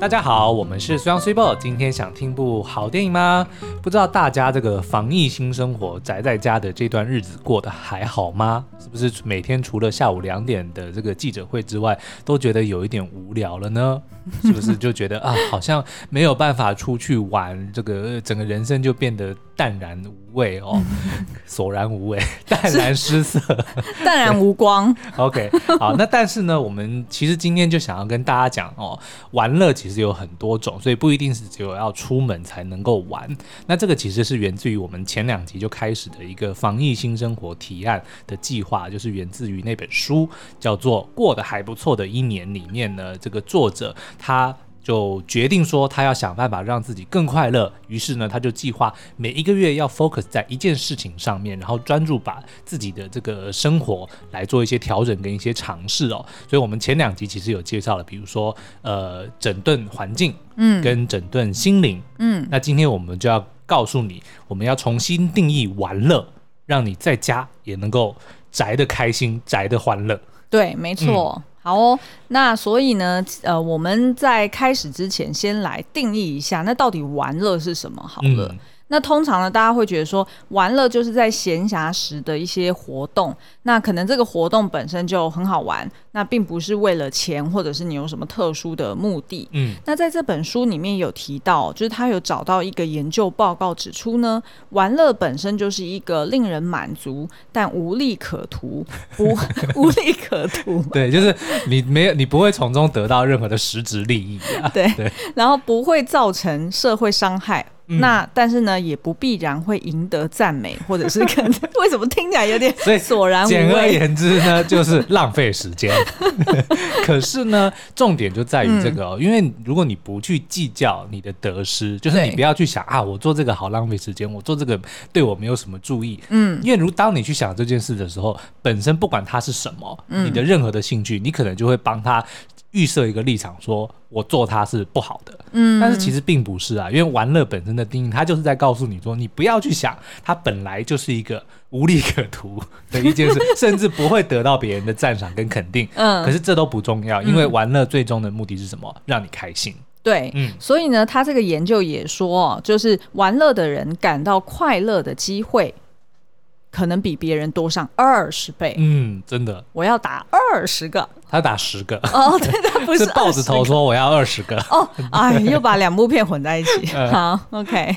大家好，我们是 s u n g s i b o。今天想听部好电影吗？不知道大家这个防疫新生活宅在家的这段日子过得还好吗？是不是每天除了下午两点的这个记者会之外，都觉得有一点无聊了呢？是不是就觉得啊，好像没有办法出去玩，这个整个人生就变得淡然无味哦，索然无味，淡然失色，淡然无光。OK，好，那但是呢，我们其实今天就想要跟大家讲哦，玩乐其实有很多种，所以不一定是只有要出门才能够玩。那这个其实是源自于我们前两集就开始的一个防疫新生活提案的计划，就是源自于那本书，叫做《过得还不错的一年》里面呢，这个作者。他就决定说，他要想办法让自己更快乐。于是呢，他就计划每一个月要 focus 在一件事情上面，然后专注把自己的这个生活来做一些调整跟一些尝试哦。所以，我们前两集其实有介绍了，比如说呃，整顿环境，嗯，跟整顿心灵，嗯。那今天我们就要告诉你，我们要重新定义玩乐，让你在家也能够宅的开心，宅的欢乐。对，没错。嗯好哦，那所以呢，呃，我们在开始之前，先来定义一下，那到底玩乐是什么？好了。那通常呢，大家会觉得说，玩乐就是在闲暇时的一些活动。那可能这个活动本身就很好玩，那并不是为了钱，或者是你有什么特殊的目的。嗯，那在这本书里面有提到，就是他有找到一个研究报告指出呢，玩乐本身就是一个令人满足但无利可图，无无利可图。对，就是你没有，你不会从中得到任何的实质利益啊。对，对，然后不会造成社会伤害。嗯、那但是呢，也不必然会赢得赞美，或者是可能为什么听起来有点 索然无味？简而言之呢，就是浪费时间。可是呢，重点就在于这个哦，嗯、因为如果你不去计较你的得失，就是你不要去想啊，我做这个好浪费时间，我做这个对我没有什么注意。嗯，因为如当你去想这件事的时候，本身不管它是什么，嗯、你的任何的兴趣，你可能就会帮他。预设一个立场，说我做它是不好的，嗯，但是其实并不是啊，因为玩乐本身的定义，它就是在告诉你说，你不要去想，它本来就是一个无利可图 的一件事，甚至不会得到别人的赞赏跟肯定，嗯，可是这都不重要，因为玩乐最终的目的是什么？让你开心。对，嗯，所以呢，他这个研究也说，就是玩乐的人感到快乐的机会。可能比别人多上二十倍。嗯，真的。我要打二十个。他打十个。哦，对，他不是豹子头说我要二十个。哦，哎，又把两部片混在一起。好，OK，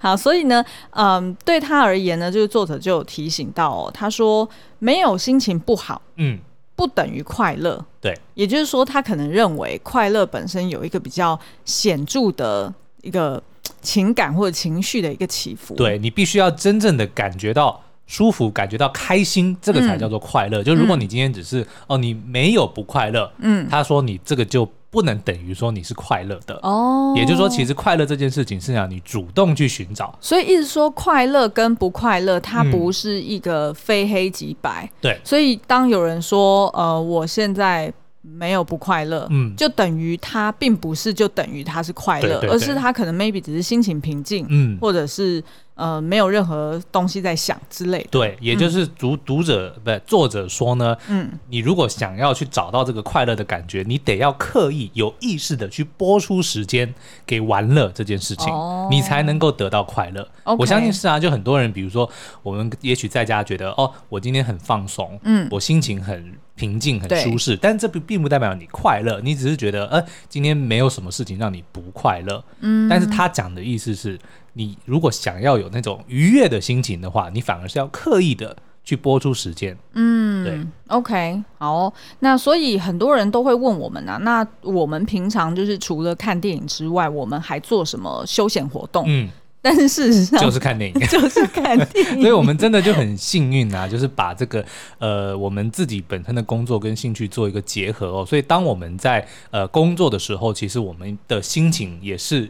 好，所以呢，嗯，对他而言呢，就是作者就有提醒到哦，他说没有心情不好，嗯，不等于快乐。对，也就是说，他可能认为快乐本身有一个比较显著的一个情感或者情绪的一个起伏。对，你必须要真正的感觉到。舒服，感觉到开心，这个才叫做快乐。嗯、就如果你今天只是、嗯、哦，你没有不快乐，嗯，他说你这个就不能等于说你是快乐的哦。也就是说，其实快乐这件事情是让你主动去寻找。所以，意思说快乐跟不快乐，它不是一个非黑即白。对、嗯。所以，当有人说呃，我现在没有不快乐，嗯，就等于他并不是就等于他是快乐，而是他可能 maybe 只是心情平静，嗯，或者是。呃，没有任何东西在想之类的。对，也就是读读者、嗯、不是作者说呢，嗯，你如果想要去找到这个快乐的感觉，你得要刻意有意识的去播出时间给玩乐这件事情，哦、你才能够得到快乐。我相信是啊，就很多人，比如说我们也许在家觉得，哦，我今天很放松，嗯，我心情很平静、很舒适，但这并并不代表你快乐，你只是觉得，呃，今天没有什么事情让你不快乐，嗯，但是他讲的意思是。你如果想要有那种愉悦的心情的话，你反而是要刻意的去播出时间。嗯，对，OK，好，那所以很多人都会问我们啊，那我们平常就是除了看电影之外，我们还做什么休闲活动？嗯，但是事实上就是看电影，就是看电影。所以我们真的就很幸运啊，就是把这个呃我们自己本身的工作跟兴趣做一个结合哦。所以当我们在呃工作的时候，其实我们的心情也是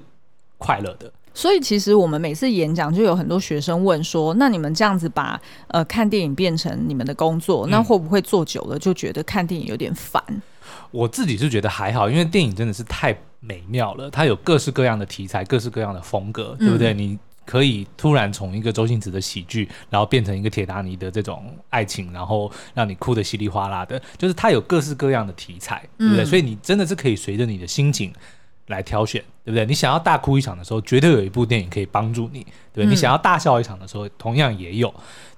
快乐的。所以其实我们每次演讲就有很多学生问说：“那你们这样子把呃看电影变成你们的工作，那会不会做久了就觉得看电影有点烦？”我自己是觉得还好，因为电影真的是太美妙了，它有各式各样的题材，各式各样的风格，对不对？嗯、你可以突然从一个周星驰的喜剧，然后变成一个铁达尼的这种爱情，然后让你哭得稀里哗啦的，就是它有各式各样的题材，对不对？嗯、所以你真的是可以随着你的心情。来挑选，对不对？你想要大哭一场的时候，绝对有一部电影可以帮助你，对不对？嗯、你想要大笑一场的时候，同样也有，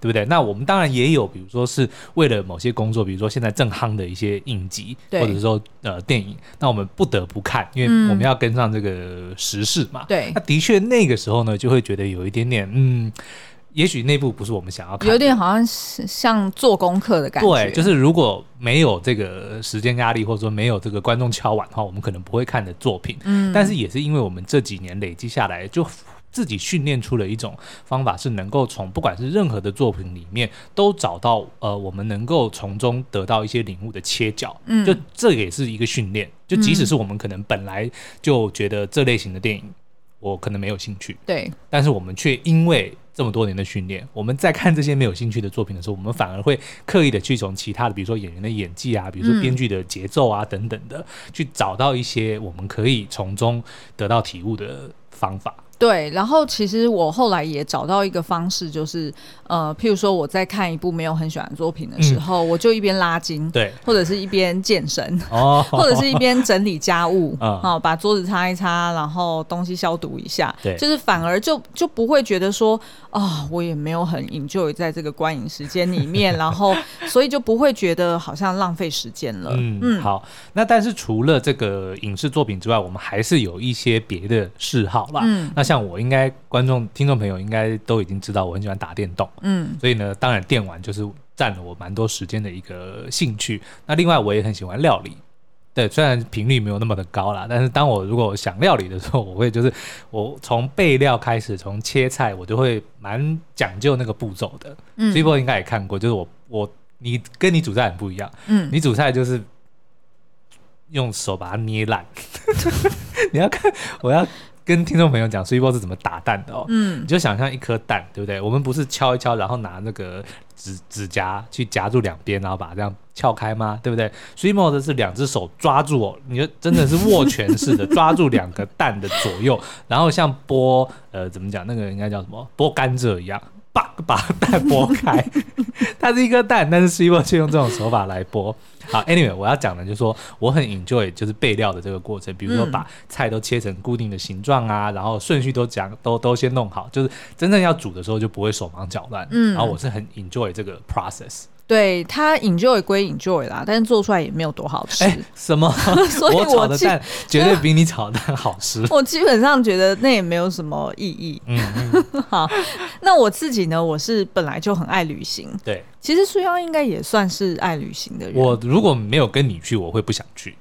对不对？那我们当然也有，比如说是为了某些工作，比如说现在正夯的一些影集，或者说呃电影，那我们不得不看，因为我们要跟上这个时事嘛。对、嗯，那的确那个时候呢，就会觉得有一点点嗯。也许内部不是我们想要看的，有点好像是像做功课的感觉。对，就是如果没有这个时间压力，或者说没有这个观众敲碗的话，我们可能不会看的作品。嗯，但是也是因为我们这几年累积下来，就自己训练出了一种方法，是能够从不管是任何的作品里面都找到呃，我们能够从中得到一些领悟的切角。嗯，就这也是一个训练。就即使是我们可能本来就觉得这类型的电影我可能没有兴趣，对，但是我们却因为这么多年的训练，我们在看这些没有兴趣的作品的时候，我们反而会刻意的去从其他的，比如说演员的演技啊，比如说编剧的节奏啊等等的，去找到一些我们可以从中得到体悟的方法。对，然后其实我后来也找到一个方式，就是呃，譬如说我在看一部没有很喜欢的作品的时候，嗯、我就一边拉筋，对，或者是一边健身，哦，或者是一边整理家务，啊、嗯，把桌子擦一擦，然后东西消毒一下，对，就是反而就就不会觉得说啊、哦，我也没有很 enjoy 在这个观影时间里面，然后 所以就不会觉得好像浪费时间了。嗯，嗯好，那但是除了这个影视作品之外，我们还是有一些别的嗜好吧？嗯，那。像我应该观众听众朋友应该都已经知道我很喜欢打电动，嗯，所以呢，当然电玩就是占了我蛮多时间的一个兴趣。那另外我也很喜欢料理，对，虽然频率没有那么的高啦，但是当我如果想料理的时候，我会就是我从备料开始，从切菜我就会蛮讲究那个步骤的。嗯，所以我应该也看过，就是我我你跟你煮菜很不一样，嗯，你煮菜就是用手把它捏烂，你要看我要。跟听众朋友讲，threefold 是怎么打蛋的哦？嗯，你就想象一颗蛋，对不对？我们不是敲一敲，然后拿那个指指甲去夹住两边，然后把它这样撬开吗？对不对？Switchbot 是两只手抓住哦，你就真的是握拳似的抓住两个蛋的左右，然后像剥呃怎么讲那个应该叫什么剥甘蔗一样，把把蛋剥开。它是一颗蛋，但是 Switchbot 却用这种手法来剥。好，Anyway，我要讲的就是说，我很 enjoy 就是备料的这个过程，比如说把菜都切成固定的形状啊，然后顺序都讲都都先弄好，就是真正要煮的时候就不会手忙脚乱。嗯，然后我是很 enjoy 这个 process。对，他 enjoy 归 enjoy 啦，但是做出来也没有多好吃。欸、什么？所以我炒的蛋绝对比你炒的蛋好吃。我基本上觉得那也没有什么意义。嗯嗯。好，那我自己呢？我是本来就很爱旅行。对，其实苏央应该也算是爱旅行的人。我如果没有跟你去，我会不想去。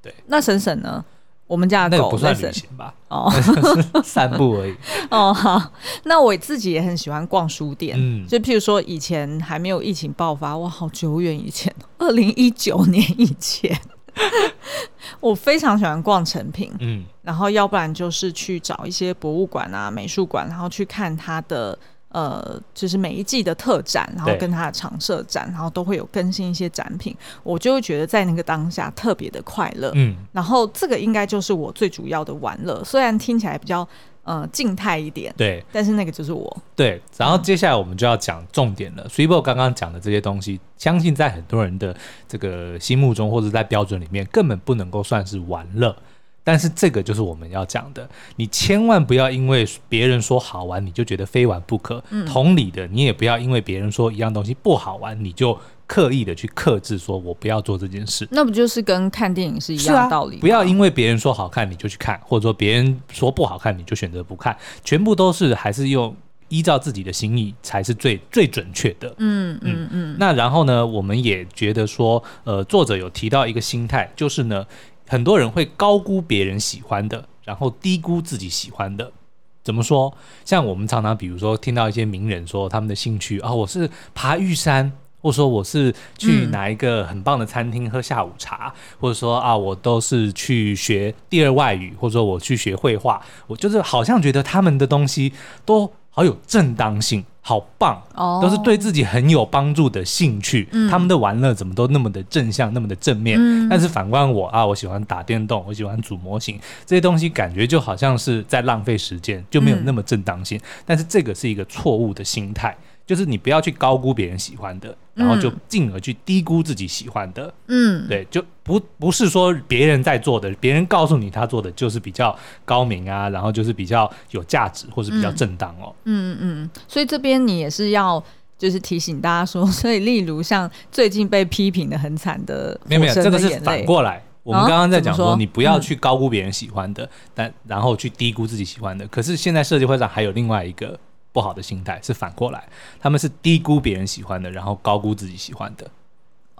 对，那沈沈呢？我们家的狗那个不算旅行吧？哦，散步而已。哦，好。那我自己也很喜欢逛书店。嗯，就譬如说，以前还没有疫情爆发，哇，好久远以前，二零一九年以前，我非常喜欢逛成品。嗯，然后要不然就是去找一些博物馆啊、美术馆，然后去看它的。呃，就是每一季的特展，然后跟它的常设展，然后都会有更新一些展品，我就会觉得在那个当下特别的快乐。嗯，然后这个应该就是我最主要的玩乐，虽然听起来比较呃静态一点，对，但是那个就是我。对，然后接下来我们就要讲重点了。Switchbot 刚刚讲的这些东西，相信在很多人的这个心目中或者在标准里面，根本不能够算是玩乐。但是这个就是我们要讲的，你千万不要因为别人说好玩，你就觉得非玩不可。嗯，同理的，你也不要因为别人说一样东西不好玩，你就刻意的去克制，说我不要做这件事。那不就是跟看电影是一样的道理？不要因为别人说好看你就去看，或者说别人说不好看你就选择不看，全部都是还是用依照自己的心意才是最最准确的。嗯嗯嗯。那然后呢，我们也觉得说，呃，作者有提到一个心态，就是呢。很多人会高估别人喜欢的，然后低估自己喜欢的。怎么说？像我们常常，比如说听到一些名人说他们的兴趣啊、哦，我是爬玉山，或者说我是去哪一个很棒的餐厅喝下午茶，嗯、或者说啊，我都是去学第二外语，或者说我去学绘画，我就是好像觉得他们的东西都好有正当性。好棒，oh. 都是对自己很有帮助的兴趣。嗯、他们的玩乐怎么都那么的正向，那么的正面。嗯、但是反观我啊，我喜欢打电动，我喜欢组模型，这些东西感觉就好像是在浪费时间，就没有那么正当性。嗯、但是这个是一个错误的心态，就是你不要去高估别人喜欢的，然后就进而去低估自己喜欢的。嗯，对，就不不是说别人在做的，别人告诉你他做的就是比较高明啊，然后就是比较有价值或是比较正当哦。嗯嗯嗯，所以这边你也是要。就是提醒大家说，所以例如像最近被批评的很惨的，没有没有，这个是反过来。我们刚刚在讲说，你不要去高估别人喜欢的，嗯、但然后去低估自己喜欢的。可是现在设计会上还有另外一个不好的心态，是反过来，他们是低估别人喜欢的，然后高估自己喜欢的。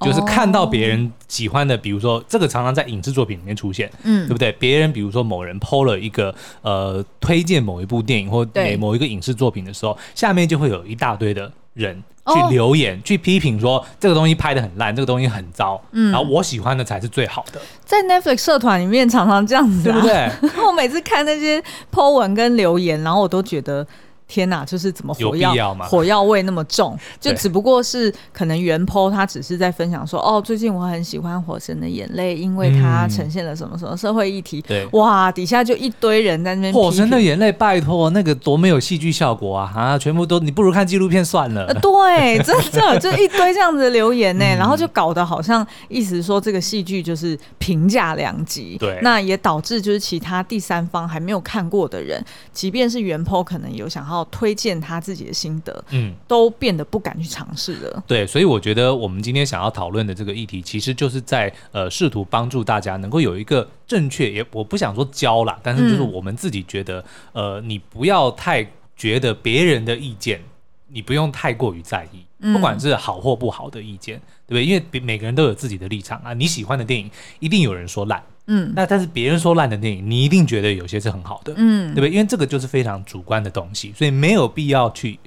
就是看到别人喜欢的，比如说这个常常在影视作品里面出现，嗯，对不对？别人比如说某人 PO 了一个呃推荐某一部电影或某某一个影视作品的时候，下面就会有一大堆的人去留言、哦、去批评说这个东西拍的很烂，这个东西很糟，嗯，然后我喜欢的才是最好的。在 Netflix 社团里面常常这样子、啊，对不对？我每次看那些 PO 文跟留言，然后我都觉得。天呐，就是怎么火药火药味那么重？就只不过是可能原 po 他只是在分享说，哦，最近我很喜欢《火神的眼泪》，因为它呈现了什么什么社会议题。对，哇，底下就一堆人在那边。《火神的眼泪》，拜托，那个多没有戏剧效果啊！啊，全部都你不如看纪录片算了。呃、对，真的就一堆这样子的留言呢，然后就搞得好像意思说这个戏剧就是评价两极。对，那也导致就是其他第三方还没有看过的人，即便是原 po 可能有想要。推荐他自己的心得，嗯，都变得不敢去尝试了。对，所以我觉得我们今天想要讨论的这个议题，其实就是在呃试图帮助大家能够有一个正确，也我不想说教啦，但是就是我们自己觉得，嗯、呃，你不要太觉得别人的意见，你不用太过于在意，不管是好或不好的意见，对不对？因为每个人都有自己的立场啊。你喜欢的电影，一定有人说烂。嗯，那但是别人说烂的电影，你一定觉得有些是很好的，嗯，对不对？因为这个就是非常主观的东西，所以没有必要去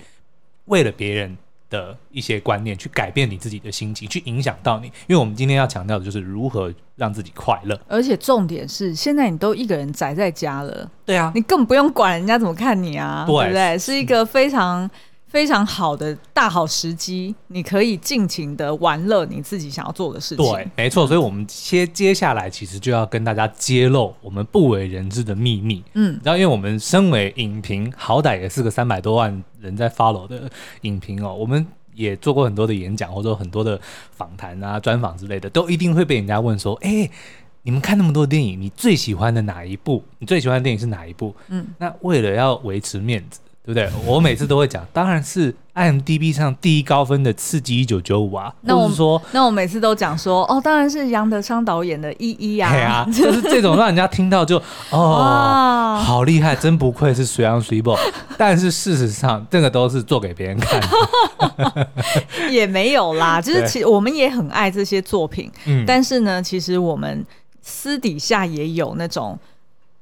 为了别人的一些观念去改变你自己的心情，去影响到你。因为我们今天要强调的就是如何让自己快乐，而且重点是现在你都一个人宅在家了，对啊，你根本不用管人家怎么看你啊，对，对不对？是一个非常。非常好的大好时机，你可以尽情的玩乐你自己想要做的事情。对，没错。所以，我们接接下来其实就要跟大家揭露我们不为人知的秘密。嗯，然后，因为我们身为影评，好歹也是个三百多万人在 follow 的影评哦，我们也做过很多的演讲，或者很多的访谈啊、专访之类的，都一定会被人家问说：“哎，你们看那么多电影，你最喜欢的哪一部？你最喜欢的电影是哪一部？”嗯，那为了要维持面子。对不对？我每次都会讲，当然是 IMDB 上第一高分的《刺激一九九五》啊。那我说，那我每次都讲说，哦，当然是杨德昌导演的《一一》啊。对啊，就是这种让人家听到就哦，好厉害，真不愧是水杨水某。但是事实上，这个都是做给别人看的，也没有啦。就是其实我们也很爱这些作品，嗯，但是呢，其实我们私底下也有那种。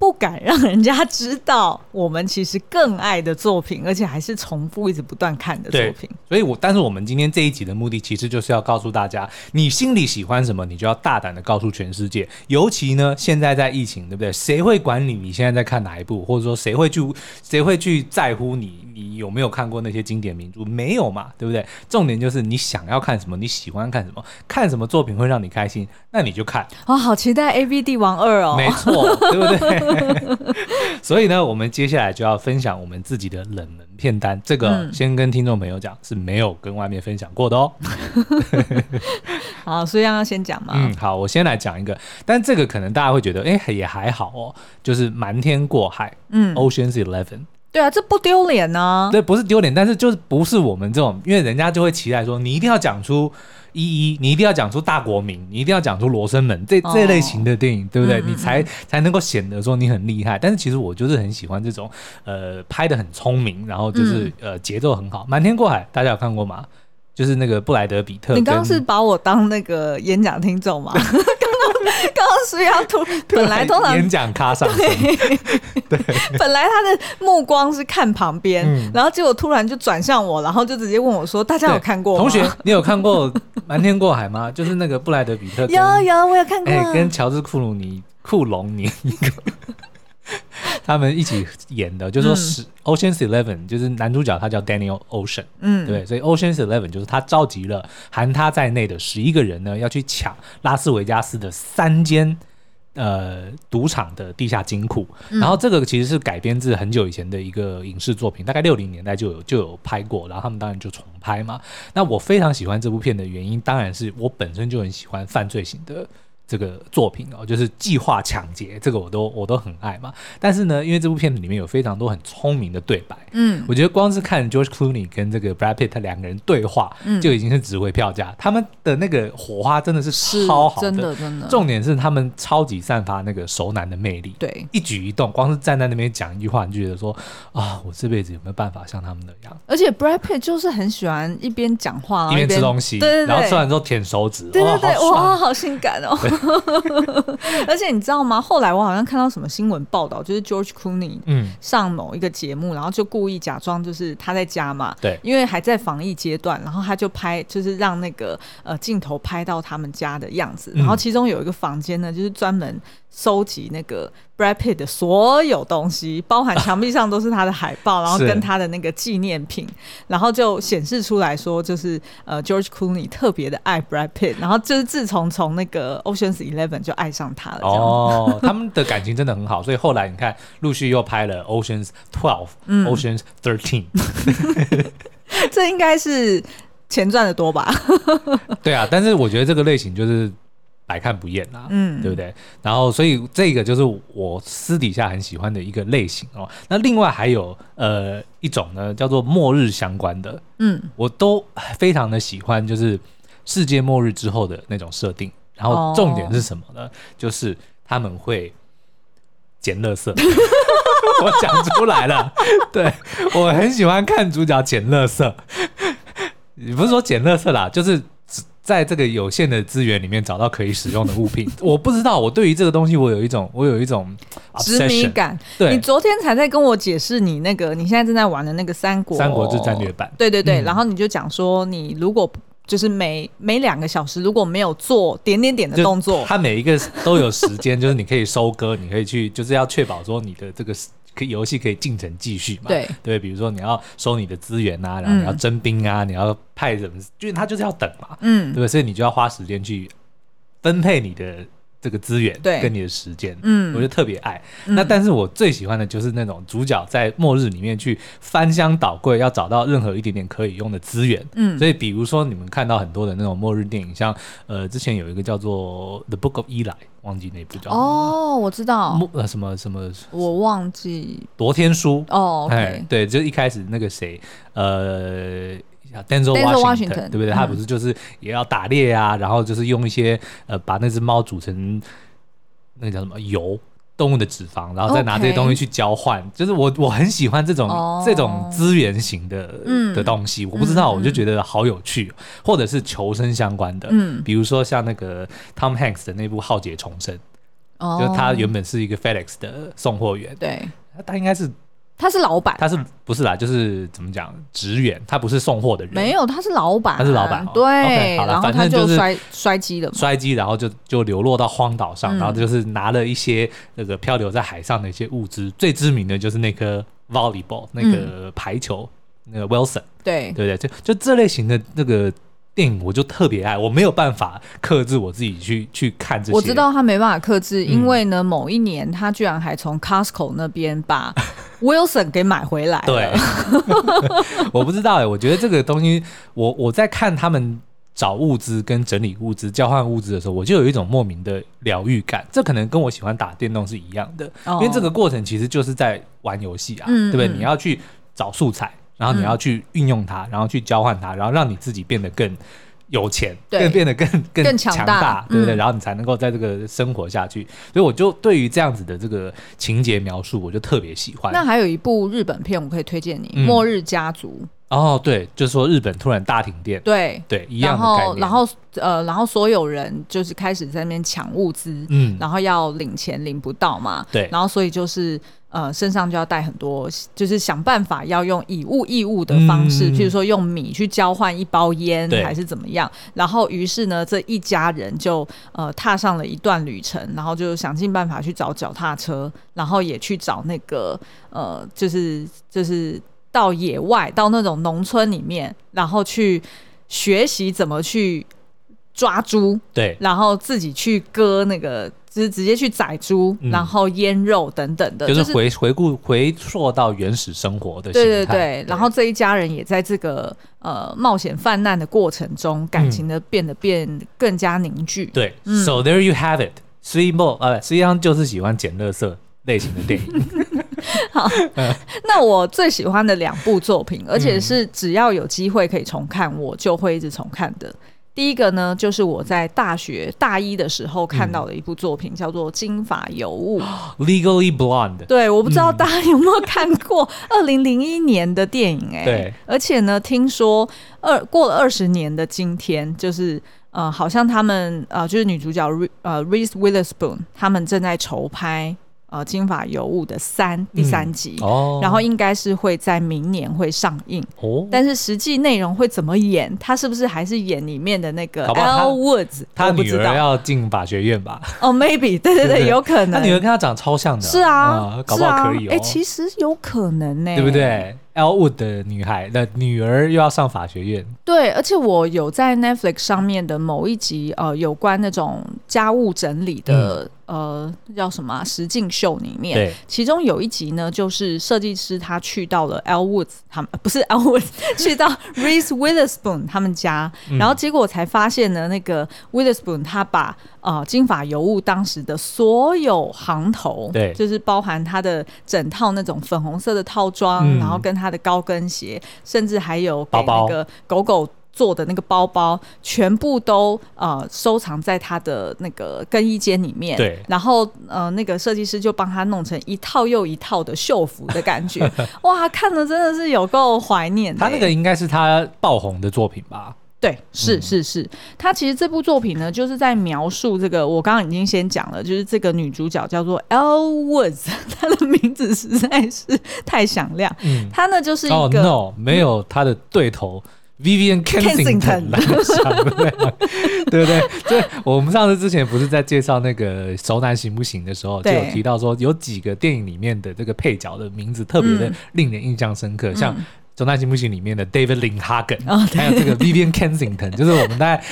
不敢让人家知道我们其实更爱的作品，而且还是重复一直不断看的作品。所以我，我但是我们今天这一集的目的，其实就是要告诉大家，你心里喜欢什么，你就要大胆的告诉全世界。尤其呢，现在在疫情，对不对？谁会管你？你现在在看哪一部？或者说，谁会去？谁会去在乎你？你有没有看过那些经典名著？没有嘛，对不对？重点就是你想要看什么，你喜欢看什么，看什么作品会让你开心，那你就看。哦，好期待《A B 帝王二》哦！没错，对不对？所以呢，我们接下来就要分享我们自己的冷门片单。这个先跟听众朋友讲，是没有跟外面分享过的哦。好，所以要先讲嘛。嗯，好，我先来讲一个，但这个可能大家会觉得，哎，也还好哦，就是《瞒天过海》。嗯，Ocean's Eleven。对啊，这不丢脸呢。对，不是丢脸，但是就是不是我们这种，因为人家就会期待说，你一定要讲出。一一，你一定要讲出大国民，你一定要讲出罗生门这这类型的电影，哦、对不对？你才才能够显得说你很厉害。但是其实我就是很喜欢这种，呃，拍的很聪明，然后就是、嗯、呃节奏很好。瞒天过海，大家有看过吗？就是那个布莱德比特。你刚刚是把我当那个演讲听众吗？刚刚是要突，本来通常演讲卡上身，对，本来他的目光是看旁边，嗯、然后结果突然就转向我，然后就直接问我说：“大家有看过吗？”同学，你有看过《瞒天过海》吗？就是那个布莱德比特，有有，我有看过，欸、跟乔治库鲁尼库隆尼。他们一起演的，就是说是《Ocean's Eleven》，就是男主角他叫 Daniel Ocean，嗯，对，所以《Ocean's Eleven》就是他召集了含他在内的十一个人呢，要去抢拉斯维加斯的三间呃，赌场的地下金库，然后这个其实是改编自很久以前的一个影视作品，大概六零年代就有就有拍过，然后他们当然就重拍嘛。那我非常喜欢这部片的原因，当然是我本身就很喜欢犯罪型的。这个作品哦，就是计划抢劫，这个我都我都很爱嘛。但是呢，因为这部片子里面有非常多很聪明的对白，嗯，我觉得光是看 George Clooney 跟这个 Brad Pitt 他两个人对话，嗯，就已经是值回票价。他们的那个火花真的是超好的，真的真的。重点是他们超级散发那个熟男的魅力，对，一举一动，光是站在那边讲一句话，你就觉得说啊，我这辈子有没有办法像他们那样？而且 Brad Pitt 就是很喜欢一边讲话一边吃东西，对对对，然后吃完之后舔手指，对对对，哇，好性感哦。而且你知道吗？后来我好像看到什么新闻报道，就是 George Clooney 上某一个节目，嗯，然后就故意假装就是他在家嘛，对，因为还在防疫阶段，然后他就拍，就是让那个呃镜头拍到他们家的样子，然后其中有一个房间呢，就是专门。收集那个 Brad Pitt 的所有东西，包含墙壁上都是他的海报，然后跟他的那个纪念品，然后就显示出来说，就是呃 George Clooney 特别的爱 Brad Pitt，然后就是自从从那个 Ocean's Eleven 就爱上他了。哦，他们的感情真的很好，所以后来你看陆续又拍了 Ocean's Twelve、嗯、Ocean's Thirteen，这应该是钱赚的多吧？对啊，但是我觉得这个类型就是。百看不厌啊，嗯，对不对？然后，所以这个就是我私底下很喜欢的一个类型哦。那另外还有呃一种呢，叫做末日相关的，嗯，我都非常的喜欢，就是世界末日之后的那种设定。然后重点是什么呢？哦、就是他们会捡垃圾，我讲出来了。对，我很喜欢看主角捡垃圾，你不是说捡垃圾啦，就是。在这个有限的资源里面找到可以使用的物品，我不知道。我对于这个东西，我有一种，我有一种 执迷感。对，你昨天才在跟我解释你那个，你现在正在玩的那个三国《三国志战略版》。对对对，嗯、然后你就讲说，你如果就是每每两个小时如果没有做点点点的动作，它每一个都有时间，就是你可以收割，你可以去，就是要确保说你的这个。可以游戏可以进程继续嘛？对对，比如说你要收你的资源啊，然后你要征兵啊，你要派什么，就是他就是要等嘛，嗯，对，所以你就要花时间去分配你的。这个资源对，跟你的时间，嗯，我就特别爱。那但是我最喜欢的就是那种主角在末日里面去翻箱倒柜，要找到任何一点点可以用的资源。嗯，所以比如说你们看到很多的那种末日电影，像呃之前有一个叫做《The Book of Eli》，忘记那部叫哦，我知道，呃什么什么，我忘记夺天书哦，okay、对，就一开始那个谁，呃。Denzel Washington，对不对？他不是就是也要打猎啊，然后就是用一些呃，把那只猫煮成那个叫什么油动物的脂肪，然后再拿这些东西去交换。就是我我很喜欢这种这种资源型的的东西。我不知道，我就觉得好有趣，或者是求生相关的，嗯，比如说像那个 Tom Hanks 的那部《浩劫重生》，就他原本是一个 FedEx 的送货员，对，他应该是。他是老板，他是不是啦？就是怎么讲，职员，他不是送货的人。没有，他是老板，他是老板。对，okay, 好了，反正就是摔摔机了，摔机，然后就就流落到荒岛上，嗯，然后就是拿了一些那个漂流在海上的一些物资。最知名的就是那颗 volleyball，那个排球，嗯，那个 Wilson，对对对，就就这类型的那个。电影我就特别爱，我没有办法克制我自己去去看这些。我知道他没办法克制，因为呢，嗯、某一年他居然还从 Costco 那边把 Wilson 给买回来。对，我不知道哎，我觉得这个东西，我我在看他们找物资跟整理物资、交换物资的时候，我就有一种莫名的疗愈感。这可能跟我喜欢打电动是一样的，哦、因为这个过程其实就是在玩游戏啊，嗯、对不对？你要去找素材。然后你要去运用它，嗯、然后去交换它，然后让你自己变得更有钱，更变得更更强大，大对不对？嗯、然后你才能够在这个生活下去。所以我就对于这样子的这个情节描述，我就特别喜欢。那还有一部日本片，我可以推荐你，嗯《末日家族》。哦，对，就是说日本突然大停电，对对，一样的概念。然后，然后呃，然后所有人就是开始在那边抢物资，嗯，然后要领钱领不到嘛，对，然后所以就是呃身上就要带很多，就是想办法要用以物易物的方式，嗯、譬如说用米去交换一包烟，还是怎么样。然后于是呢，这一家人就呃踏上了一段旅程，然后就想尽办法去找脚踏车，然后也去找那个呃，就是就是。到野外，到那种农村里面，然后去学习怎么去抓猪，对，然后自己去割那个。就是直接去宰猪，嗯、然后腌肉等等的，就是回回顾回溯到原始生活的。对对对，对然后这一家人也在这个呃冒险犯难的过程中，感情的变得变更加凝聚。对、嗯、，So there you have it，所以莫呃，实际上就是喜欢捡垃圾类型的电影。好，那我最喜欢的两部作品，而且是只要有机会可以重看，我就会一直重看的。第一个呢，就是我在大学大一的时候看到的一部作品，嗯、叫做《金发尤物》（Legally Blonde）。对，我不知道大家有没有看过 二零零一年的电影、欸？哎，对。而且呢，听说二过了二十年的今天，就是呃，好像他们呃，就是女主角呃 Reese Witherspoon 他们正在筹拍。呃，金法尤物的三第三集，嗯哦、然后应该是会在明年会上映。哦，但是实际内容会怎么演？他是不是还是演里面的那个 Elle Woods？他女儿要进法学院吧？哦，maybe，对对对，有可能。他女儿跟他长超像的。是啊，搞不好可以哦。哎，其实有可能呢，对不对？Elle Woods 的女孩的女儿又要上法学院，对，而且我有在 Netflix 上面的某一集，呃，有关那种家务整理的，嗯、呃，叫什么实境秀里面，其中有一集呢，就是设计师他去到了 Elle Woods 他们不是 Elle Woods 去到 Reese Witherspoon 他们家，嗯、然后结果才发现呢，那个 Witherspoon 他把呃金发尤物当时的所有行头，对，就是包含他的整套那种粉红色的套装，嗯、然后跟他。他的高跟鞋，甚至还有给那个狗狗做的那个包包，包包全部都呃收藏在他的那个更衣间里面。对，然后呃那个设计师就帮他弄成一套又一套的秀服的感觉，哇，看着真的是有够怀念。他那个应该是他爆红的作品吧？对，是是是，他其实这部作品呢，就是在描述这个。我刚刚已经先讲了，就是这个女主角叫做 Elle Woods，她的名字实在是太响亮。嗯，她呢就是一个、oh, no，没有她的对头、嗯、Vivian Kensington 对不对？对，我们上次之前不是在介绍那个《熟男行不行》的时候，就有提到说，有几个电影里面的这个配角的名字特别的令人印象深刻，嗯、像。《走在行不行》里面的 David Lindhagen，、oh, 还有这个 Vivian Kensington，就是我们大概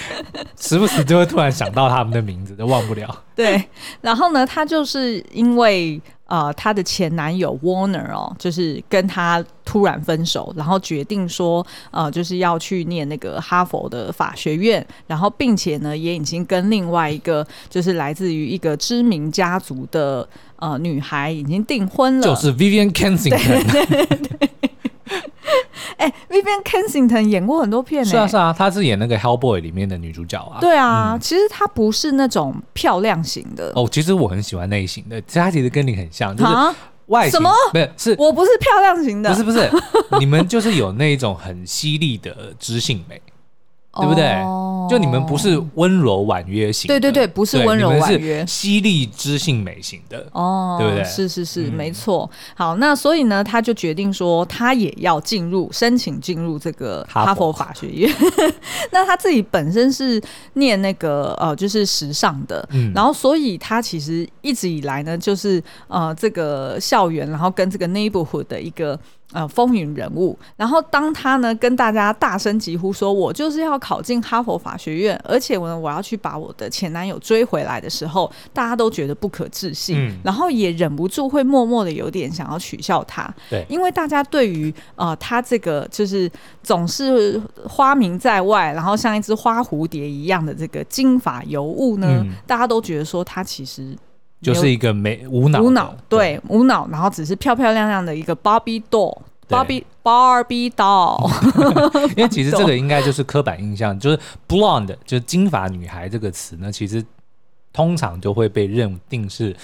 时不时就会突然想到他们的名字，都忘不了。对，然后呢，她就是因为呃，他的前男友 Warner 哦，就是跟她突然分手，然后决定说呃，就是要去念那个哈佛的法学院，然后并且呢，也已经跟另外一个就是来自于一个知名家族的呃女孩已经订婚了，就是 Vivian Kensington。对对对哎、欸、Vivian Kensington 演过很多片，是啊是啊，她是演那个 Hellboy 里面的女主角啊。对啊，嗯、其实她不是那种漂亮型的哦。其实我很喜欢那一型的，其实她其实跟你很像，就是外形什么？不是，是我不是漂亮型的，不是不是，你们就是有那一种很犀利的知性美。对不对？哦、就你们不是温柔婉约型的，对对对，不是温柔婉约，犀利知性美型的哦，对不对？是是是，嗯、没错。好，那所以呢，他就决定说，他也要进入申请进入这个哈佛法学院。那他自己本身是念那个呃，就是时尚的，嗯、然后所以他其实一直以来呢，就是呃，这个校园，然后跟这个 neighborhood 的一个。呃，风云人物。然后当他呢跟大家大声疾呼说：“我就是要考进哈佛法学院，而且我呢我要去把我的前男友追回来的时候，大家都觉得不可置信，嗯、然后也忍不住会默默的有点想要取笑他。对，因为大家对于呃他这个就是总是花名在外，然后像一只花蝴蝶一样的这个金发尤物呢，嗯、大家都觉得说他其实。就是一个没无脑，无脑对，对无脑，然后只是漂漂亮亮的一个 Barbie doll，Barbie Barbie doll。因为其实这个应该就是刻板印象，就是 blonde，就是金发女孩这个词呢，其实通常就会被认定是。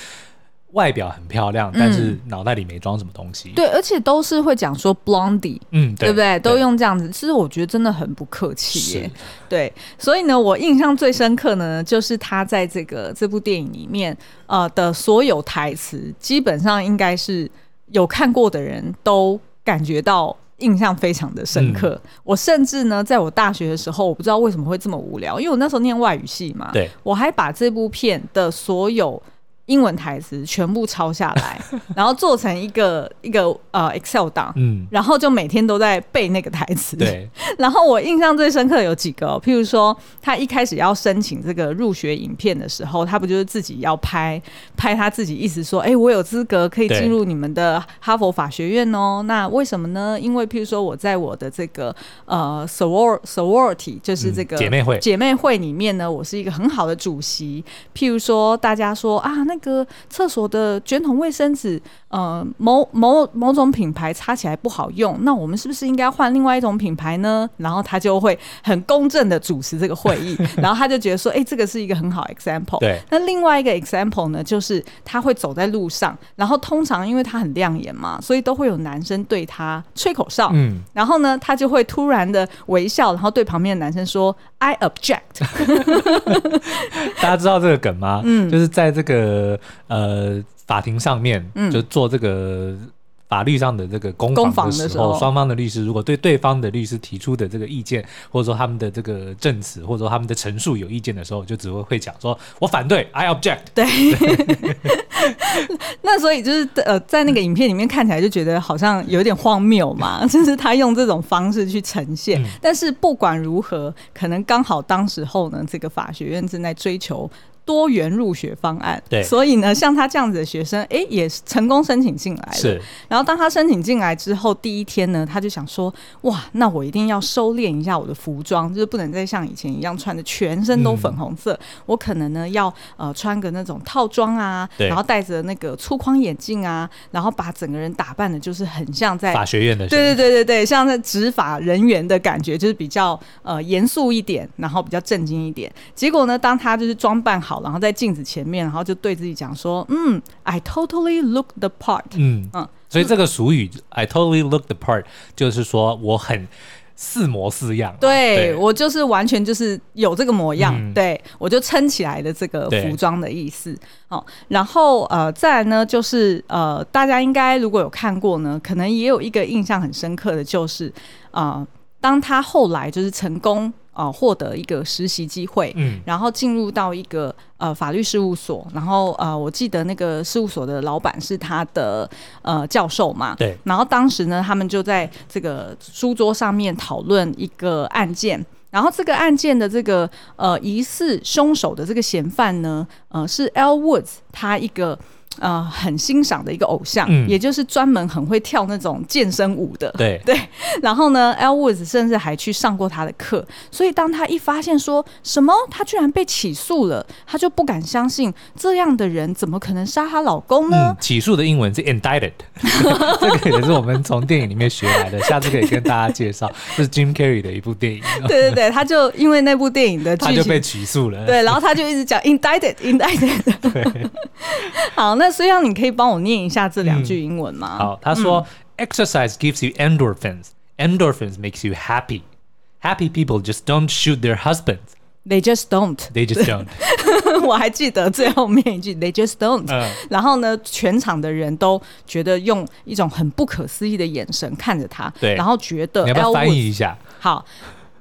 外表很漂亮，但是脑袋里没装什么东西。嗯、对，而且都是会讲说 blondie，嗯，对，对不对？都用这样子，其实我觉得真的很不客气耶。对，所以呢，我印象最深刻呢，就是他在这个这部电影里面，呃的所有台词，基本上应该是有看过的人都感觉到印象非常的深刻。嗯、我甚至呢，在我大学的时候，我不知道为什么会这么无聊，因为我那时候念外语系嘛，对，我还把这部片的所有。英文台词全部抄下来，然后做成一个一个呃 Excel 档，嗯，然后就每天都在背那个台词。对，然后我印象最深刻有几个，譬如说他一开始要申请这个入学影片的时候，他不就是自己要拍拍他自己，意思说，哎，我有资格可以进入你们的哈佛法学院哦。那为什么呢？因为譬如说我在我的这个呃 soror sorority，就是这个姐妹会姐妹会里面呢，我是一个很好的主席。譬如说大家说啊，那个厕所的卷筒卫生纸，呃，某某某种品牌擦起来不好用，那我们是不是应该换另外一种品牌呢？然后他就会很公正的主持这个会议，然后他就觉得说，哎、欸，这个是一个很好 example。对。那另外一个 example 呢，就是他会走在路上，然后通常因为他很亮眼嘛，所以都会有男生对他吹口哨。嗯。然后呢，他就会突然的微笑，然后对旁边的男生说：“I object。”大家知道这个梗吗？嗯，就是在这个。呃，法庭上面就做这个法律上的这个攻防的时候，双方的律师如果对对方的律师提出的这个意见，或者说他们的这个证词，或者说他们的陈述有意见的时候，就只会会讲说“我反对 ”，I object。对。那所以就是呃，在那个影片里面看起来就觉得好像有点荒谬嘛，就是他用这种方式去呈现。但是不管如何，可能刚好当时候呢，这个法学院正在追求。多元入学方案，对，所以呢，像他这样子的学生，哎、欸，也成功申请进来了。是，然后当他申请进来之后，第一天呢，他就想说，哇，那我一定要收敛一下我的服装，就是不能再像以前一样穿的全身都粉红色。嗯、我可能呢，要呃穿个那种套装啊，然后戴着那个粗框眼镜啊，然后把整个人打扮的，就是很像在法学院的，对对对对对，像在执法人员的感觉，就是比较呃严肃一点，然后比较正经一点。结果呢，当他就是装扮好。然后在镜子前面，然后就对自己讲说：“嗯，I totally look the part。”嗯嗯，所以这个俗语 “I totally look the part” 就是说我很似模似样。对，对我就是完全就是有这个模样，嗯、对我就撑起来的这个服装的意思。好，然后呃，再来呢，就是呃，大家应该如果有看过呢，可能也有一个印象很深刻的就是啊、呃，当他后来就是成功。呃，获得一个实习机会，嗯，然后进入到一个呃法律事务所，然后呃，我记得那个事务所的老板是他的呃教授嘛，对，然后当时呢，他们就在这个书桌上面讨论一个案件，然后这个案件的这个呃疑似凶手的这个嫌犯呢，呃，是 Elle Woods 他一个。呃，很欣赏的一个偶像，嗯、也就是专门很会跳那种健身舞的。对 对，然后呢 Woods 甚至还去上过他的课。所以当他一发现说什么他居然被起诉了，他就不敢相信这样的人怎么可能杀她老公呢？嗯、起诉的英文是 indicted，这个也是我们从电影里面学来的。下次可以跟大家介绍，这是 Jim Carrey 的一部电影。对对对，他就因为那部电影的剧情，他就被起诉了。对，然后他就一直讲 indicted，indicted。对好，那。那所以，你可以帮我念一下这两句英文吗？嗯、好，他说、嗯、：“Exercise gives you endorphins. Endorphins makes you happy. Happy people just don't shoot their husbands. They just don't. They just don't.” 我还记得最后面一句 “They just don't”、嗯。然后呢，全场的人都觉得用一种很不可思议的眼神看着他，对，然后觉得你要不要翻译一下？好。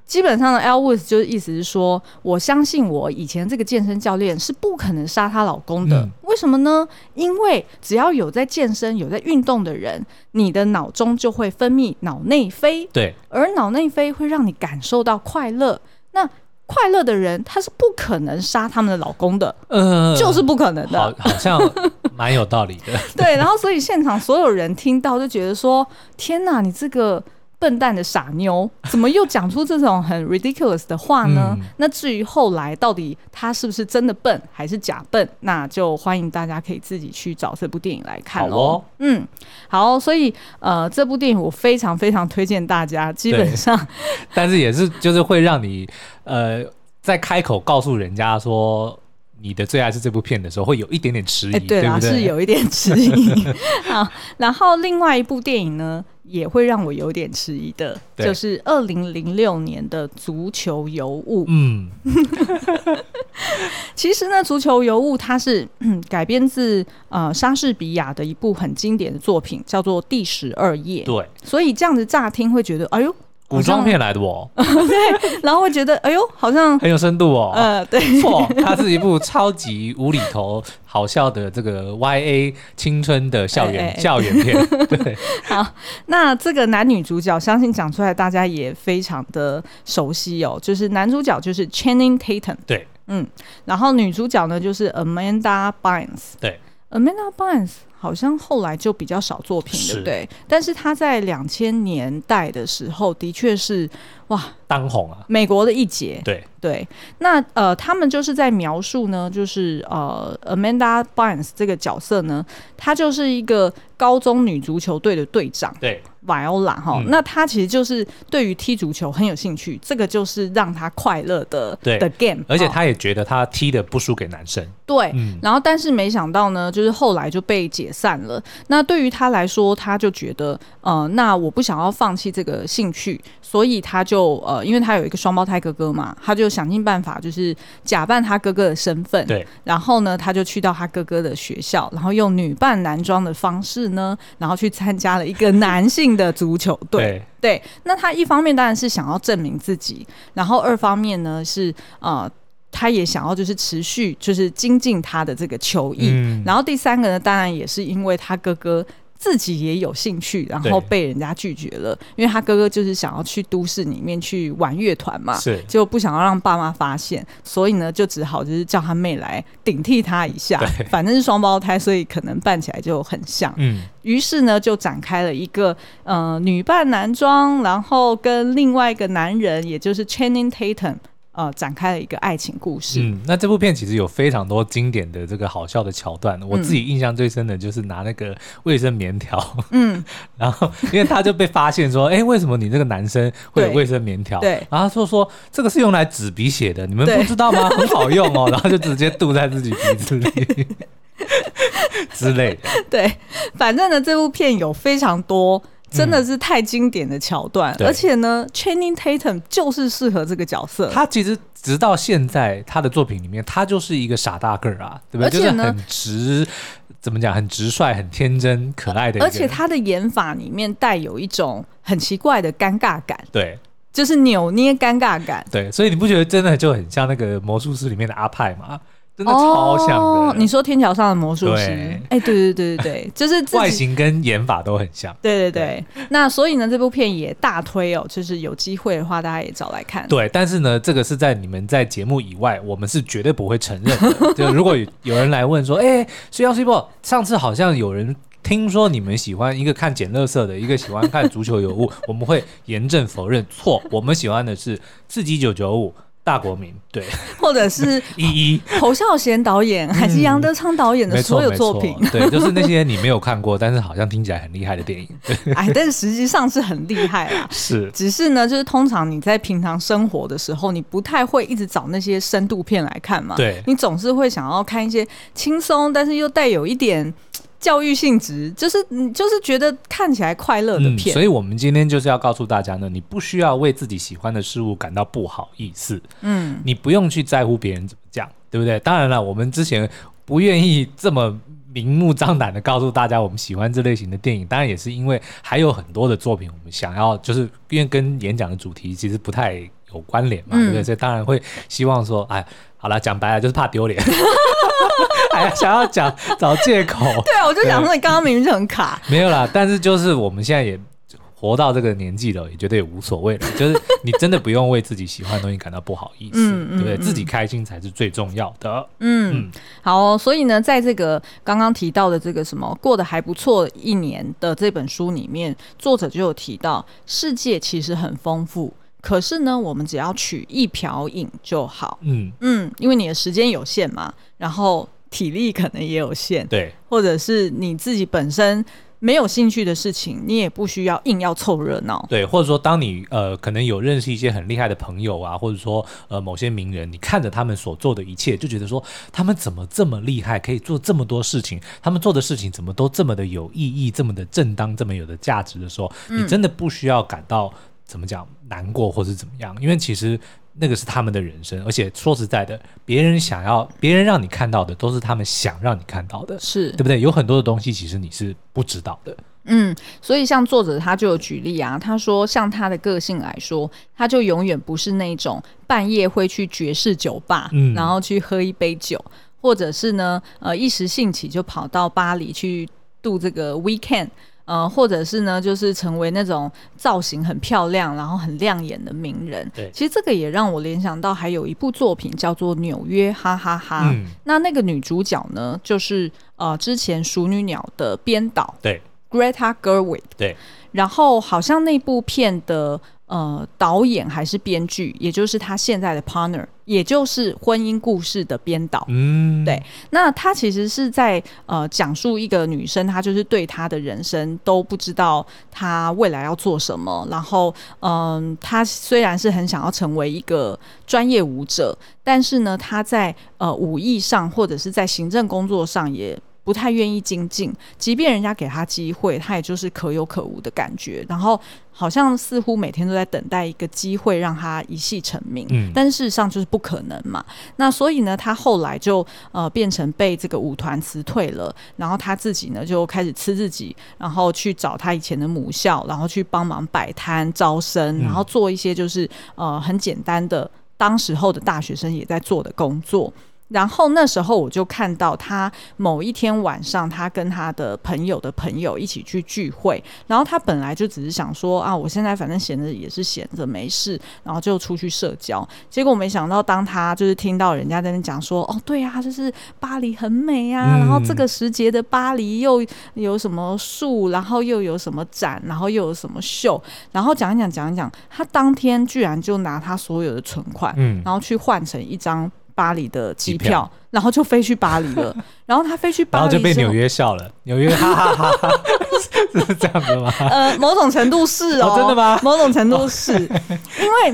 基本上的 Woods 就是意思是说，我相信我以前这个健身教练是不可能杀她老公的。嗯、为什么呢？因为只要有在健身、有在运动的人，你的脑中就会分泌脑内啡。对，而脑内啡会让你感受到快乐。那快乐的人，他是不可能杀他们的老公的。嗯、呃，就是不可能的。好，好像蛮有道理的。对，然后所以现场所有人听到就觉得说：“天哪，你这个。”笨蛋的傻妞，怎么又讲出这种很 ridiculous 的话呢？嗯、那至于后来到底他是不是真的笨还是假笨，那就欢迎大家可以自己去找这部电影来看喽。哦、嗯，好，所以呃，这部电影我非常非常推荐大家。基本上，但是也是就是会让你呃，在开口告诉人家说你的最爱是这部片的时候，会有一点点迟疑，欸、对啦，对不对？是有一点迟疑。好，然后另外一部电影呢？也会让我有点迟疑的，就是二零零六年的《足球尤物》。嗯，其实呢，《足球尤物》它是改编自呃莎士比亚的一部很经典的作品，叫做《第十二夜》。对，所以这样子乍听会觉得，哎呦。古装片来的哦，对，然后会觉得哎呦，好像很有深度哦。呃，对，错，它是一部超级无厘头、好笑的这个 YA 青春的校园、校园片。对，好，那这个男女主角，相信讲出来大家也非常的熟悉哦，就是男主角就是 Channing Tatum，对，嗯，然后女主角呢就是 Amanda Bynes，对，Amanda Bynes。好像后来就比较少作品，对不对？但是他在两千年代的时候，的确是哇当红啊，美国的一姐。对对，那呃，他们就是在描述呢，就是呃，Amanda Bynes 这个角色呢，她就是一个高中女足球队的队长。对。Viola 哈，那他其实就是对于踢足球很有兴趣，这个就是让他快乐的的 game，而且他也觉得他踢的不输给男生。对，嗯、然后但是没想到呢，就是后来就被解散了。那对于他来说，他就觉得，呃，那我不想要放弃这个兴趣，所以他就呃，因为他有一个双胞胎哥哥嘛，他就想尽办法，就是假扮他哥哥的身份。对，然后呢，他就去到他哥哥的学校，然后用女扮男装的方式呢，然后去参加了一个男性的足球队，对，那他一方面当然是想要证明自己，然后二方面呢是呃，他也想要就是持续就是精进他的这个球艺，嗯，然后第三个呢，当然也是因为他哥哥。自己也有兴趣，然后被人家拒绝了，因为他哥哥就是想要去都市里面去玩乐团嘛，是，就不想要让爸妈发现，所以呢，就只好就是叫他妹来顶替他一下，反正是双胞胎，所以可能扮起来就很像。嗯，于是呢，就展开了一个呃女扮男装，然后跟另外一个男人，也就是 Channing Tatum。呃，展开了一个爱情故事。嗯，那这部片其实有非常多经典的这个好笑的桥段。嗯、我自己印象最深的就是拿那个卫生棉条，嗯，然后因为他就被发现说，哎、欸，为什么你这个男生会有卫生棉条？对，然后他说说这个是用来止鼻血的，你们不知道吗？很好用哦，然后就直接堵在自己鼻子里 之类的。对，反正呢，这部片有非常多。真的是太经典的桥段，嗯，而且呢，Channing Tatum 就是适合这个角色。他其实直到现在，他的作品里面，他就是一个傻大个儿啊，对不对？就是很直，怎么讲？很直率、很天真、可爱的。而且他的演法里面带有一种很奇怪的尴尬感，对，就是扭捏尴尬感。对，所以你不觉得真的就很像那个魔术师里面的阿派吗？真的超像的，哦，你说天桥上的魔术师？哎，欸，对对对对对，就是外形跟演法都很像。对对对，对，那所以呢，这部片也大推哦，就是有机会的话，大家也找来看。对，但是呢，这个是在你们在节目以外，我们是绝对不会承认的。就如果有人来问说，哎，水曜 CBO，上次好像有人听说你们喜欢一个看捡垃圾的，一个喜欢看足球有物，我们会严正否认，错，我们喜欢的是刺激九九五。大国民对，或者是 一一侯孝贤导演、嗯、还是杨德昌导演的所有作品，对，就是那些你没有看过，但是好像听起来很厉害的电影。哎，但是实际上是很厉害啦。是，只是呢，就是通常你在平常生活的时候，你不太会一直找那些深度片来看嘛。对，你总是会想要看一些轻松，但是又带有一点。教育性质就是你就是觉得看起来快乐的片。嗯，所以我们今天就是要告诉大家呢，你不需要为自己喜欢的事物感到不好意思，嗯，你不用去在乎别人怎么讲，对不对？当然了，我们之前不愿意这么明目张胆的告诉大家我们喜欢这类型的电影，当然也是因为还有很多的作品我们想要，就是因为跟演讲的主题其实不太有关联嘛，对不对？所以当然会希望说，哎。好了，讲白了就是怕丢脸，还想要讲找借口。对啊，我就想说你刚刚明明就很卡。没有啦，但是就是我们现在也活到这个年纪了，也觉得也无所谓了。就是你真的不用为自己喜欢的东西感到不好意思，嗯、对不对、嗯？自己开心才是最重要的。嗯，嗯好、哦，所以呢，在这个刚刚提到的这个什么过得还不错一年的这本书里面，作者就有提到，世界其实很丰富。可是呢，我们只要取一瓢饮就好。嗯嗯，因为你的时间有限嘛，然后体力可能也有限。对，或者是你自己本身没有兴趣的事情，你也不需要硬要凑热闹。对，或者说，当你呃可能有认识一些很厉害的朋友啊，或者说呃某些名人，你看着他们所做的一切，就觉得说他们怎么这么厉害，可以做这么多事情，他们做的事情怎么都这么的有意义，这么的正当，这么有的价值的时候，你真的不需要感到。怎么讲难过或是怎么样？因为其实那个是他们的人生，而且说实在的，别人想要别人让你看到的，都是他们想让你看到的，是对不对？有很多的东西其实你是不知道的，嗯，所以像作者他就有举例啊，他说像他的个性来说，他就永远不是那种半夜会去爵士酒吧，嗯，然后去喝一杯酒，或者是呢，呃，一时兴起就跑到巴黎去度这个 weekend。呃，或者是呢，就是成为那种造型很漂亮，然后很亮眼的名人。对，其实这个也让我联想到还有一部作品叫做《纽约哈哈哈》。嗯，那那个女主角呢，就是呃之前《熟女鸟》的编导，对，Greta Gerwig。对，然后好像那部片的。呃，导演还是编剧，也就是他现在的 partner，也就是婚姻故事的编导。嗯，对。那他其实是在呃讲述一个女生，她就是对她的人生都不知道她未来要做什么。然后，嗯、呃，她虽然是很想要成为一个专业舞者，但是呢，她在呃武艺上或者是在行政工作上也不太愿意精进。即便人家给他机会，他也就是可有可无的感觉。然后。好像似乎每天都在等待一个机会让他一夕成名，嗯，但事实上就是不可能嘛。那所以呢，他后来就呃变成被这个舞团辞退了，然后他自己呢就开始吃自己，然后去找他以前的母校，然后去帮忙摆摊招生，然后做一些就是呃很简单的当时候的大学生也在做的工作。然后那时候我就看到他某一天晚上，他跟他的朋友的朋友一起去聚会。然后他本来就只是想说啊，我现在反正闲着也是闲着没事，然后就出去社交。结果没想到，当他就是听到人家在那讲说，哦，对呀，就是巴黎很美啊，然后这个时节的巴黎又有什么树，然后又有什么展，然后又有什么秀，然后讲一讲讲一讲，他当天居然就拿他所有的存款，嗯，然后去换成一张。巴黎的机票，票，然后就飞去巴黎了。然后他飞去巴黎，然后就被纽约笑了。纽约哈哈哈哈，是这样子吗？呃，某种程度是哦，哦，真的吗？某种程度是，因为，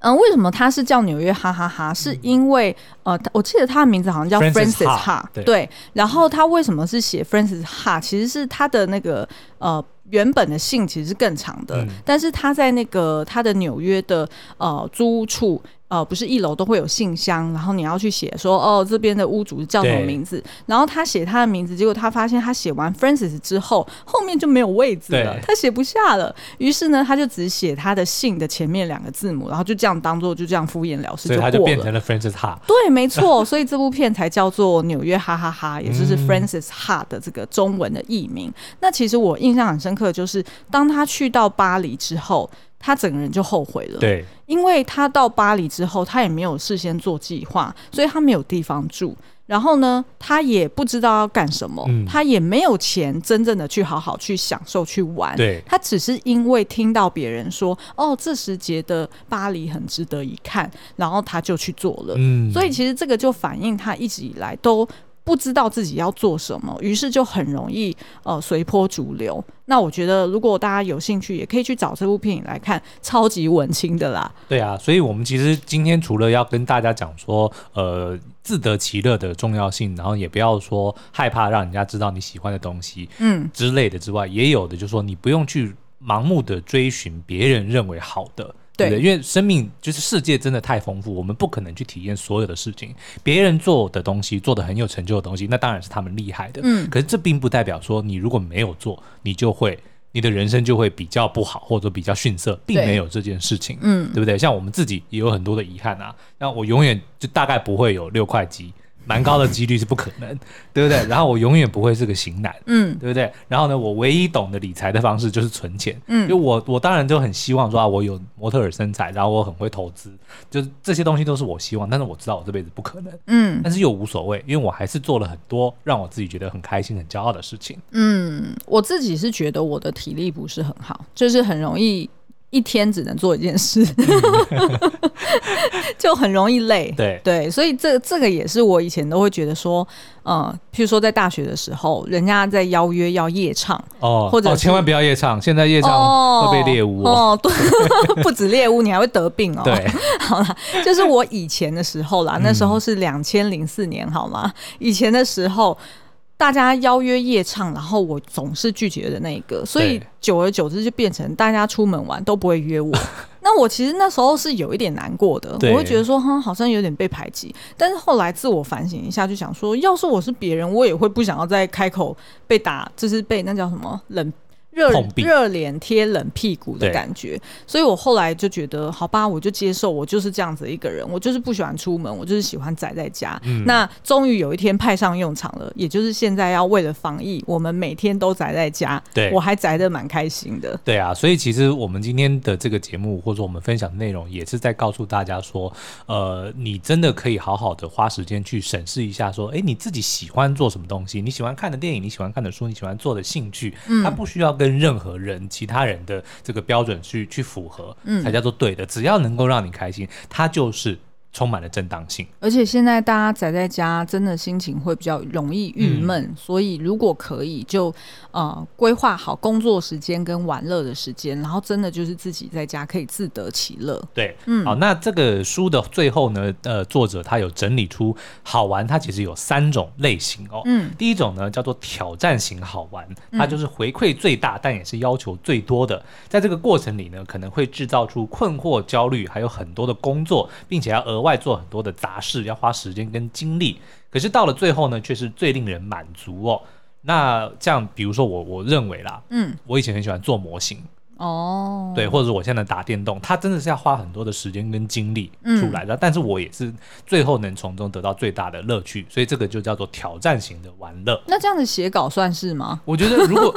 嗯、呃，为什么他是叫纽约哈哈哈？是因为呃，我记得他的名字好像叫 Francis Ha，对。然后他为什么是写 Francis Ha？其实是他的那个呃原本的姓其实是更长的，嗯、但是他在那个他的纽约的呃租屋处。呃，不是一楼都会有信箱，然后你要去写说，哦，这边的屋主叫什么名字？然后他写他的名字，结果他发现他写完 Francis 之后，后面就没有位置了，他写不下了。于是呢，他就只写他的姓的前面两个字母，然后就这样当做就这样敷衍了事就过了。所以他就变成了 Francis Ha。对，没错，所以这部片才叫做《纽约哈哈哈》，也就是 Francis Ha 的这个中文的译名。嗯。那其实我印象很深刻，就是当他去到巴黎之后。他整个人就后悔了，对，因为他到巴黎之后，他也没有事先做计划，所以他没有地方住，然后呢，他也不知道要干什么，嗯，他也没有钱真正的去好好去享受去玩，对，他只是因为听到别人说，哦，这时节的巴黎很值得一看，然后他就去做了，嗯，所以其实这个就反映他一直以来都。不知道自己要做什么，于是就很容易呃随波逐流。那我觉得，如果大家有兴趣，也可以去找这部电影来看，超级文青的啦。对啊，所以我们其实今天除了要跟大家讲说，呃，自得其乐的重要性，然后也不要说害怕让人家知道你喜欢的东西，嗯之类的之外，也有的就是说，你不用去盲目的追寻别人认为好的。对，对，因为生命就是世界真的太丰富，我们不可能去体验所有的事情。别人做的东西，做的很有成就的东西，那当然是他们厉害的。嗯，可是这并不代表说你如果没有做，你就会你的人生就会比较不好，或者比较逊色，并没有这件事情。嗯，对不对？像我们自己也有很多的遗憾啊。那我永远就大概不会有六块肌。蛮高的几率是不可能，对不对？然后我永远不会是个型男，嗯，对不对？然后呢，我唯一懂得理财的方式就是存钱，嗯，就我我当然就很希望说啊，我有模特儿身材，然后我很会投资，就是这些东西都是我希望，但是我知道我这辈子不可能，嗯，但是又无所谓，因为我还是做了很多让我自己觉得很开心、很骄傲的事情。嗯，我自己是觉得我的体力不是很好，就是很容易。一天只能做一件事，就很容易累。对对，所以这这个也是我以前都会觉得说，呃，譬如说在大学的时候，人家在邀约要夜唱哦，或者、哦、千万不要夜唱，现在夜唱会被猎物哦，哦对，不止猎物，你还会得病哦。对，好了，就是我以前的时候啦，那时候是两千零四年，好吗？以前的时候。大家邀约夜唱，然后我总是拒绝的那一个，所以久而久之就变成大家出门玩都不会约我。那我其实那时候是有一点难过的，我会觉得说，哼，好像有点被排挤。但是后来自我反省一下，就想说，要是我是别人，我也会不想要再开口被打，就是被那叫什么冷。热热脸贴冷屁股的感觉，所以我后来就觉得，好吧，我就接受，我就是这样子一个人，我就是不喜欢出门，我就是喜欢宅在家。嗯、那终于有一天派上用场了，也就是现在要为了防疫，我们每天都宅在家，对，我还宅的蛮开心的。对啊，所以其实我们今天的这个节目，或者我们分享的内容，也是在告诉大家说，呃，你真的可以好好的花时间去审视一下，说，哎，你自己喜欢做什么东西？你喜欢看的电影，你喜欢看的书，你喜欢做的兴趣，嗯，它不需要跟跟任何人、其他人的这个标准去去符合，嗯，才叫做对的。只要能够让你开心，它就是。充满了正当性，而且现在大家宅在家，真的心情会比较容易郁闷，嗯、所以如果可以就，就呃规划好工作时间跟玩乐的时间，然后真的就是自己在家可以自得其乐。对，嗯，好，那这个书的最后呢，呃，作者他有整理出好玩，它其实有三种类型哦。嗯，第一种呢叫做挑战型好玩，它就是回馈最大，但也是要求最多的，在这个过程里呢，可能会制造出困惑、焦虑，还有很多的工作，并且要额外做很多的杂事，要花时间跟精力，可是到了最后呢，却是最令人满足哦。那这样，比如说我，我认为啦，嗯，我以前很喜欢做模型。哦，对，或者是我现在打电动，它真的是要花很多的时间跟精力出来的，嗯、但是我也是最后能从中得到最大的乐趣，所以这个就叫做挑战型的玩乐。那这样子写稿算是吗？我觉得如果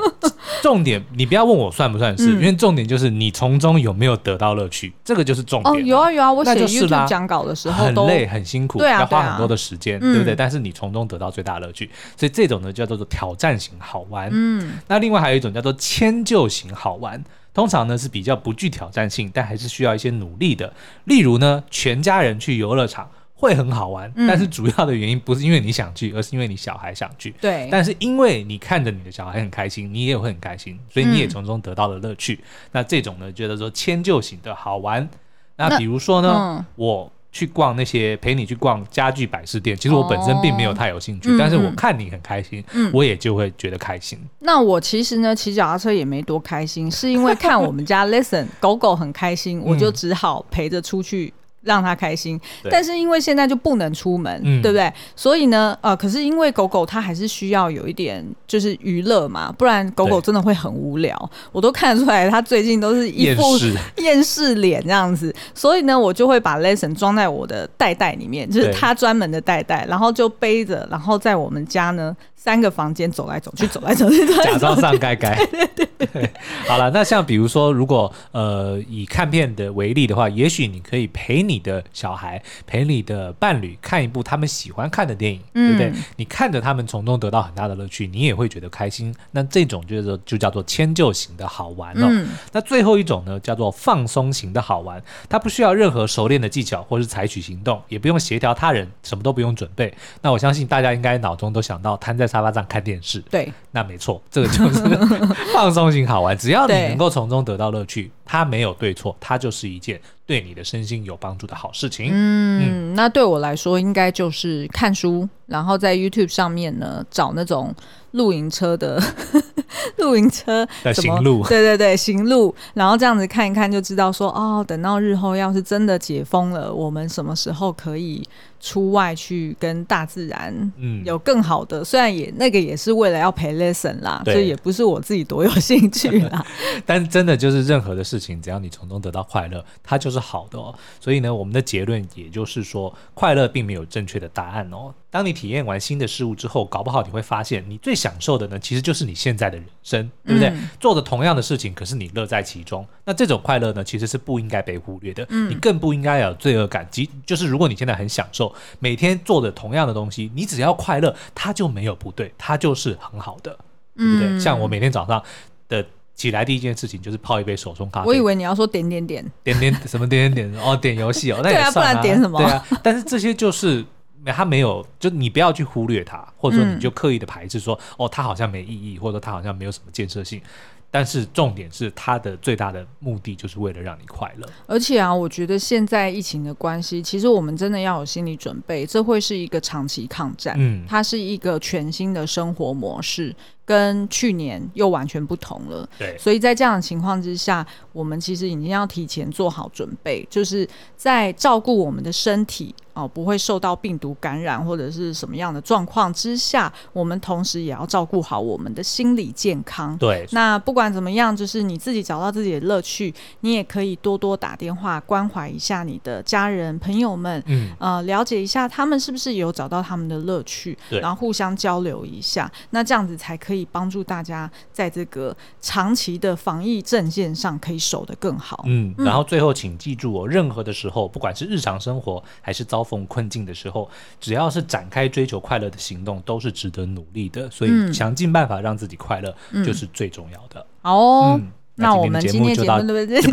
重点，你不要问我算不算是，嗯、因为重点就是你从中有没有得到乐趣，这个就是重点。哦，有啊有啊，我写 YouTube 讲稿的时候很累很辛苦，对啊，要花很多的时间，对不对？但是你从中得到最大的乐趣，所以这种呢叫做挑战型好玩。嗯，那另外还有一种叫做迁就型好玩。通常呢是比较不具挑战性，但还是需要一些努力的。例如呢，全家人去游乐场会很好玩，嗯、但是主要的原因不是因为你想去，而是因为你小孩想去。对。但是因为你看着你的小孩很开心，你也会很开心，所以你也从中得到了乐趣。嗯、那这种呢，觉得说迁就型的好玩。那比如说呢，嗯、我。去逛那些陪你去逛家具摆饰店，其实我本身并没有太有兴趣，哦、但是我看你很开心，嗯、我也就会觉得开心。那我其实呢，骑脚踏车也没多开心，是因为看我们家 Listen 狗狗很开心，我就只好陪着出去。让他开心，但是因为现在就不能出门，对，对不对？所以呢，呃，可是因为狗狗它还是需要有一点就是娱乐嘛，不然狗狗真的会很无聊。我都看得出来，它最近都是一副 厌世脸这样子。所以呢，我就会把 Lesson 装在我的袋袋里面，就是它专门的袋袋，然后就背着，然后在我们家呢三个房间 走来走去，走来走去，假装上盖盖。对对对，对。好了，那像比如说，如果呃以看片的为例的话，也许你可以陪你。你的小孩陪你的伴侣看一部他们喜欢看的电影，嗯、对不对？你看着他们从中得到很大的乐趣，你也会觉得开心。那这种就是就叫做迁就型的好玩哦。嗯、那最后一种呢，叫做放松型的好玩，它不需要任何熟练的技巧或是采取行动，也不用协调他人，什么都不用准备。那我相信大家应该脑中都想到瘫在沙发上看电视。对，那没错，这个就是 放松型好玩。只要你能够从中得到乐趣，它没有对错，它就是一件。对你的身心有帮助的好事情。嗯，嗯，那对我来说，应该就是看书，然后在 YouTube 上面呢找那种露营车的 露营车的行路，对对对，行路，然后这样子看一看就知道说，哦，等到日后要是真的解封了，我们什么时候可以出外去跟大自然，嗯，有更好的。嗯、虽然也那个也是为了要陪 lesson 啦，所以也不是我自己多有兴趣啦。但真的就是任何的事情，只要你从中得到快乐，它就是好的哦。所以呢，我们的结论也就是说，快乐并没有正确的答案哦。当你体验完新的事物之后，搞不好你会发现，你最享受的呢，其实就是你现在的人生，对不对？嗯、做的同样的事情，可是你乐在其中。那这种快乐呢，其实是不应该被忽略的。嗯、你更不应该有罪恶感。即就是如果你现在很享受每天做的同样的东西，你只要快乐，它就没有不对，它就是很好的，对不对？嗯、像我每天早上的起来第一件事情就是泡一杯手冲咖啡。我以为你要说点点点点点什么点点点哦，点游戏哦，那也算啊，对啊，不然点什么？对啊，但是这些就是。他没有，就你不要去忽略它，或者说你就刻意的排斥说，嗯、哦，它好像没意义，或者说它好像没有什么建设性。但是重点是它的最大的目的就是为了让你快乐。而且啊，我觉得现在疫情的关系，其实我们真的要有心理准备，这会是一个长期抗战。嗯，它是一个全新的生活模式。跟去年又完全不同了，对，所以在这样的情况之下，我们其实已经要提前做好准备，就是在照顾我们的身体哦，不会受到病毒感染或者是什么样的状况之下，我们同时也要照顾好我们的心理健康。对，那不管怎么样，就是你自己找到自己的乐趣，你也可以多多打电话关怀一下你的家人朋友们，嗯，呃，了解一下他们是不是有找到他们的乐趣，对，然后互相交流一下，那这样子才可以。可以帮助大家在这个长期的防疫阵线上可以守得更好。嗯，然后最后请记住哦，任何的时候，不管是日常生活还是遭逢困境的时候，只要是展开追求快乐的行动，都是值得努力的。所以想尽办法让自己快乐，就是最重要的。好哦，那我们今天节目对不对？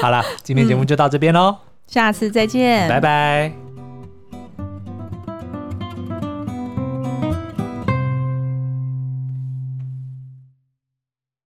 好了，今天节目就到这边喽，下次再见，拜拜。